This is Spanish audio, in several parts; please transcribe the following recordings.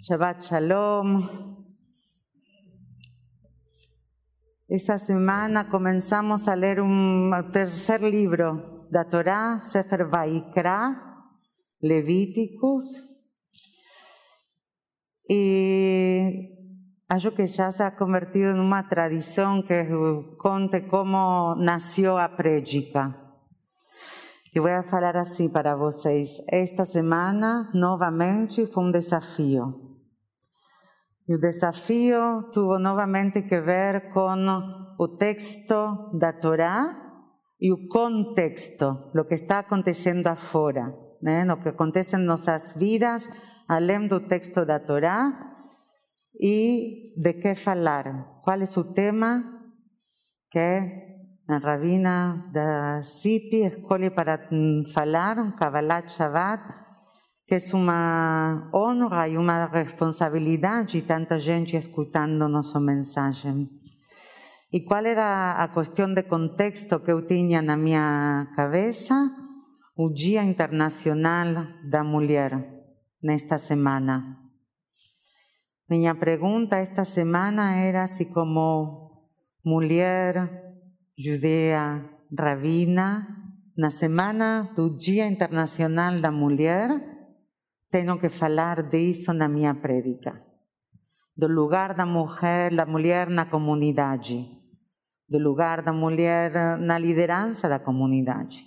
Shabbat Shalom. Esta semana comenzamos a leer un tercer libro da Torá, Sefer Vaikra, Levíticos. Y algo que ya se ha convertido en una tradición que conte cómo nació a prédica. E vou falar assim para vocês. Esta semana, novamente, foi um desafio. E o desafio teve novamente que ver com o texto da Torá e o contexto, o que está acontecendo afora, né? o que acontece em nossas vidas, além do texto da Torá, e de que falar. Qual é o tema que a rabina da CIPI escolhe para falar um Kabbalah Shabbat, que é uma honra e uma responsabilidade tanta gente escutando nossa mensagem. E qual era a questão de contexto que eu tinha na minha cabeça? O Dia Internacional da Mulher, nesta semana. Minha pergunta esta semana era se como mulher judea rabina, na semana do Dia Internacional da Mulher, tenho que falar disso na minha prédica. Do lugar da mulher, da mulher na comunidade, do lugar da mulher na liderança da comunidade,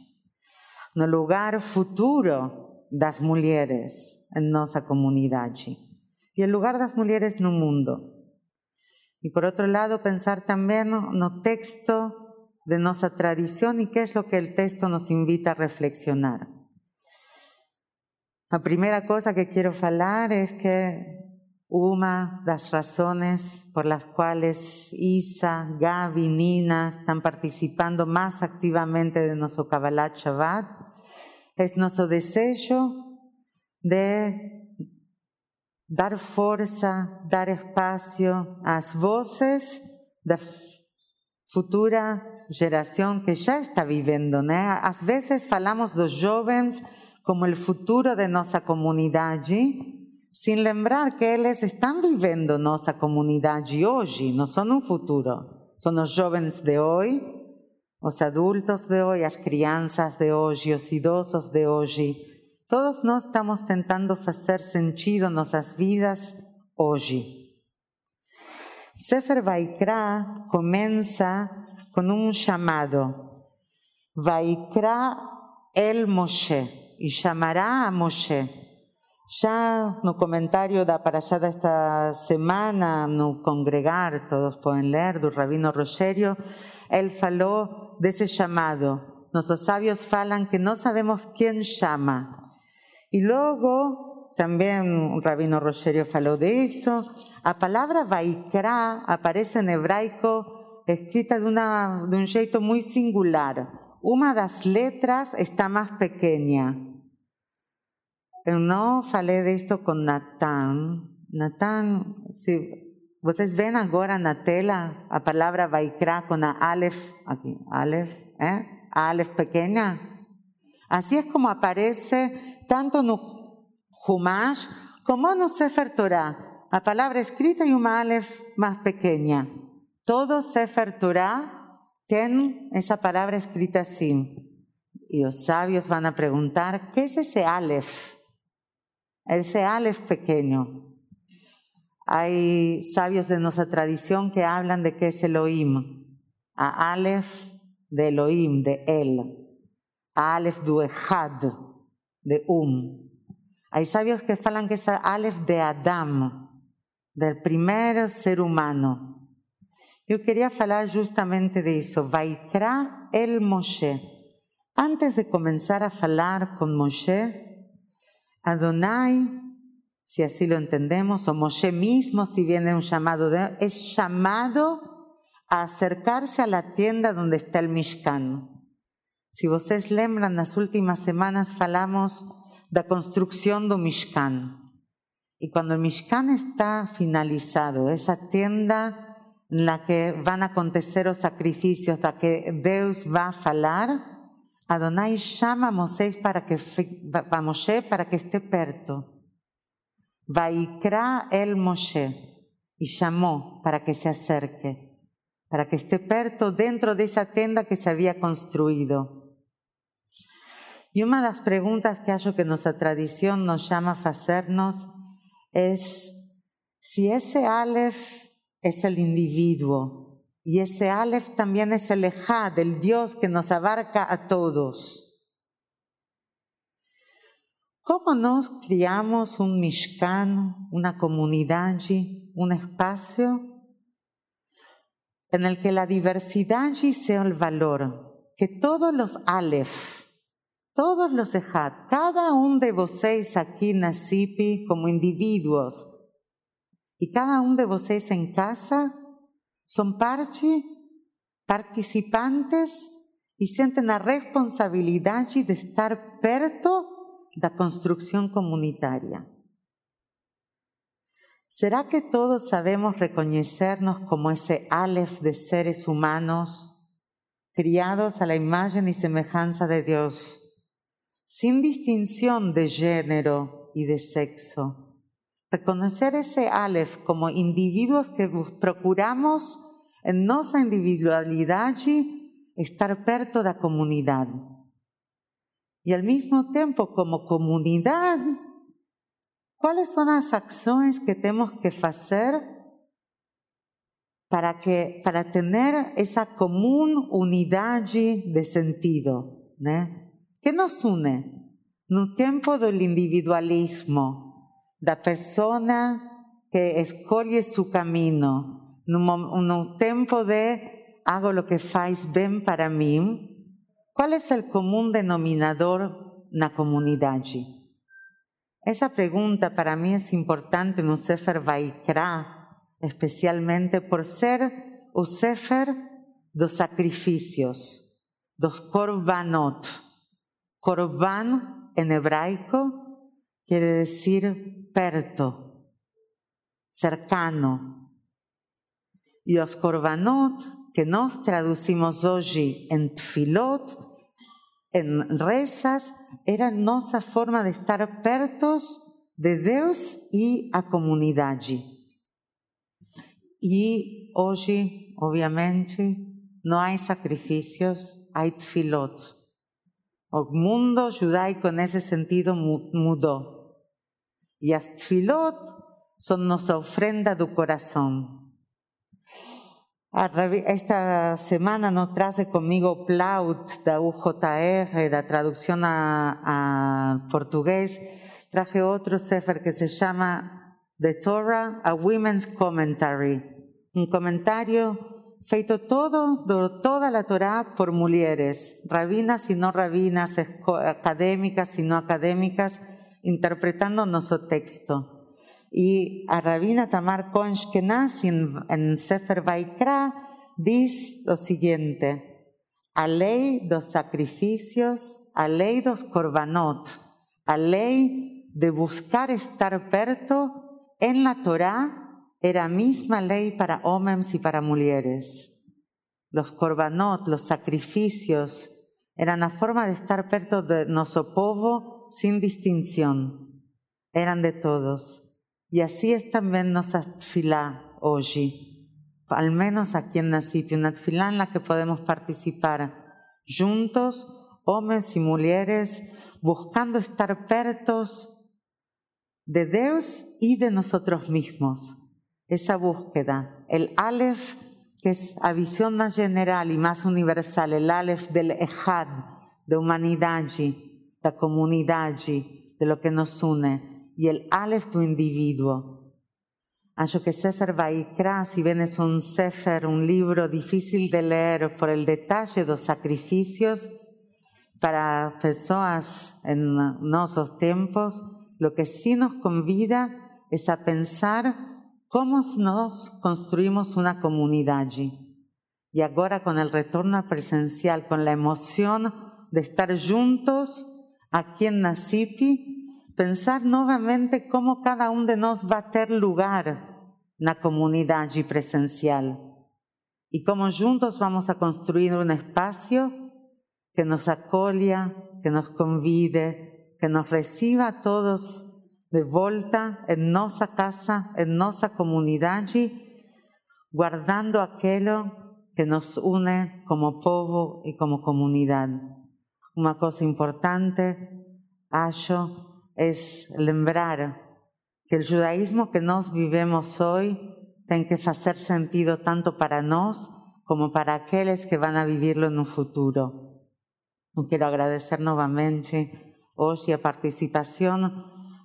no lugar futuro das mulheres em nossa comunidade e o lugar das mulheres no mundo. E por outro lado, pensar também no texto de nuestra tradición y qué es lo que el texto nos invita a reflexionar. La primera cosa que quiero hablar es que una de las razones por las cuales Isa, Gaby, Nina están participando más activamente de nuestro Kabbalah Shabbat es nuestro deseo de dar fuerza, dar espacio a las voces de futura geração que já está vivendo, né? Às vezes falamos dos jovens como o futuro de nossa comunidade, sem lembrar que eles estão vivendo nossa comunidade hoje, não são um futuro. São os jovens de hoje, os adultos de hoje, as crianças de hoje, os idosos de hoje. Todos nós estamos tentando fazer sentido nossas vidas hoje. Sefer Vaikra começa com um chamado. Vaikra el Moshe, e chamará a Moshe. Já no comentário da Parashá desta semana, no congregar, todos podem ler, do Rabino Rogério, ele falou desse chamado. Nossos sábios falam que não sabemos quem chama. E logo, também o Rabino Rogério falou disso, a palavra Vaikra aparece em hebraico escrita de, una, de un jeito muy singular. Una das letras está más pequeña. Eu falei disto com Natan. Natan, se vocês veem agora na tela a palavra Vaikra com a Aleph, aqui, Aleph, ¿eh? a Aleph pequena. Assim é como aparece tanto no Humash como no Sefer Torah. A palavra escrita e uma Aleph mais pequena. Todo Sefer Torah tiene esa palabra escrita así. Y los sabios van a preguntar, ¿qué es ese Aleph? Ese Aleph pequeño. Hay sabios de nuestra tradición que hablan de qué es Elohim. A Aleph de Elohim, de él. A Aleph du Echad, de Um. Hay sabios que hablan que es Aleph de Adam, del primer ser humano. Eu queria falar justamente disso. Vaikra el Moshe. Antes de começar a falar com Moshe, Adonai, se assim lo entendemos, o Moshe mismo, si viene un llamado de es llamado a acercarse a la tienda donde está el Mishkan. Si vocês lembram, nas últimas semanas falamos da construção do Mishkan. E quando o Mishkan está finalizado, essa tenda en la que van a acontecer los sacrificios, la que Dios va a falar, Adonai llama a Moisés para que, a Moshe para que esté perto. Vaikra el Moshe, y llamó para que se acerque, para que esté perto dentro de esa tenda que se había construido. Y una de las preguntas que hallo que nuestra tradición nos llama a hacernos es si ese Aleph es el individuo y ese Aleph también es el Ejad, el Dios que nos abarca a todos. ¿Cómo nos criamos un Mishkan, una comunidad, un espacio en el que la diversidad sea el valor? Que todos los Aleph, todos los Ejad, cada uno de vosotros aquí en Nasipi como individuos y cada uno de vosotros en casa son parte, participantes y sienten la responsabilidad de estar perto la construcción comunitaria. ¿Será que todos sabemos reconocernos como ese Aleph de seres humanos criados a la imagen y semejanza de Dios, sin distinción de género y de sexo? Reconocer ese Aleph como individuos que procuramos en nuestra individualidad estar perto la comunidad y al mismo tiempo como comunidad, ¿cuáles son las acciones que tenemos que hacer para, que, para tener esa común unidad de sentido? ¿Qué nos une? En un tiempo del individualismo, la persona que escoge su camino, en un, tiempo de hago lo que faz bien para mí, ¿Cuál es el común denominador en la comunidad? Esa pregunta para mí es importante en un Sefer Vaikra, especialmente por ser un Sefer dos sacrificios, dos korbanot. Korban en hebraico quiere decir perto, cercano. Y los korbanot que nos traducimos hoy en tfilot, en rezas, era nuestra forma de estar pertos de Dios y a comunidad. Y hoy, obviamente, no hay sacrificios, hay tfilot. El mundo judaico en ese sentido mudó. Y las tfilot son nuestra ofrenda del corazón. Esta semana no traje conmigo Plaut da UJR, da traducción a, portugués. Traje otro sefer que se llama The Torah, a Women's Commentary. Un comentario feito todo, toda la Torah por mujeres, rabinas y no rabinas, académicas y no académicas, interpretando nuestro texto. Y a Rabina Tamar Konshkenaz en, en Sefer Vaikra dice lo siguiente, a ley dos sacrificios, a ley dos korbanot, a ley de buscar estar perto, en la Torá era misma ley para hombres y para mujeres. Los korbanot, los sacrificios, eran la forma de estar perto de nuestro pueblo sin distinción. Eran de todos. Y así es también nuestra tfilá hoy, al menos aquí en Nasipio, una tfilá en la que podemos participar juntos, hombres y mujeres, buscando estar pertos de Dios y de nosotros mismos. Esa búsqueda, el Aleph, que es la visión más general y más universal, el Aleph del Ejad, de humanidad, de comunidad, de lo que nos une y el Aleph tu individuo. Acho que Sefer Vaikra, si bien es un Sefer, un libro difícil de leer por el detalle de los sacrificios, para personas en nuestros tiempos, lo que sí nos convida es a pensar cómo nos construimos una comunidad. Y ahora con el retorno presencial, con la emoción de estar juntos aquí en Nasipi, pensar nuevamente cómo cada uno de nos va a tener lugar en la comunidad presencial y cómo juntos vamos a construir un espacio que nos acolia, que nos convide, que nos reciba a todos de volta em nossa casa, em nossa comunidade, guardando aquilo que nos une como povo e como comunidade. Uma coisa importante, acho, é lembrar que o judaísmo que nós vivemos hoje tem que fazer sentido tanto para nós como para aqueles que vão a vivirlo no futuro. Eu quero agradecer novamente hoje a participação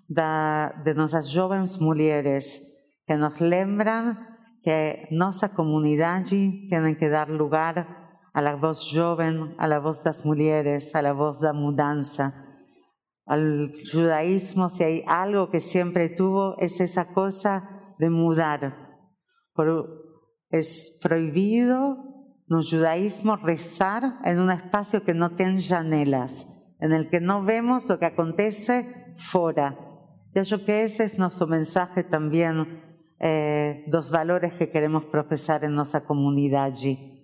da, de nossas jovens mulheres que nos lembram que nossa comunidade tem que dar lugar a la voz jovem, a la voz das mulheres, a la voz da mudança. Al judaísmo, si hay algo que siempre tuvo, es esa cosa de mudar. es prohibido no judaísmo rezar en un espacio que no tiene janelas, en el que no vemos lo que acontece fuera. Yo que ese es nuestro mensaje también eh, dos valores que queremos profesar en nuestra comunidad allí.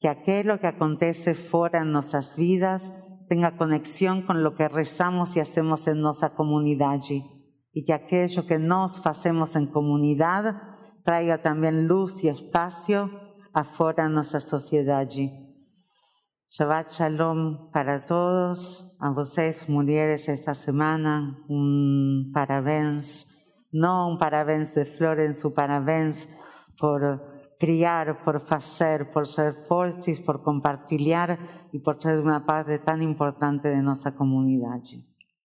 Que aquello que acontece fuera en nuestras vidas tenga conexión con lo que rezamos y hacemos en nuestra comunidad. Y que aquello que nos hacemos en comunidad traiga también luz y espacio afuera en nuestra sociedad. Shabbat Shalom para todos, a vocês, mulheres, esta semana, un parabéns, no un parabéns de flores, un parabéns por criar, por hacer, por ser fuertes, por compartir y por ser una parte tan importante de nuestra comunidad.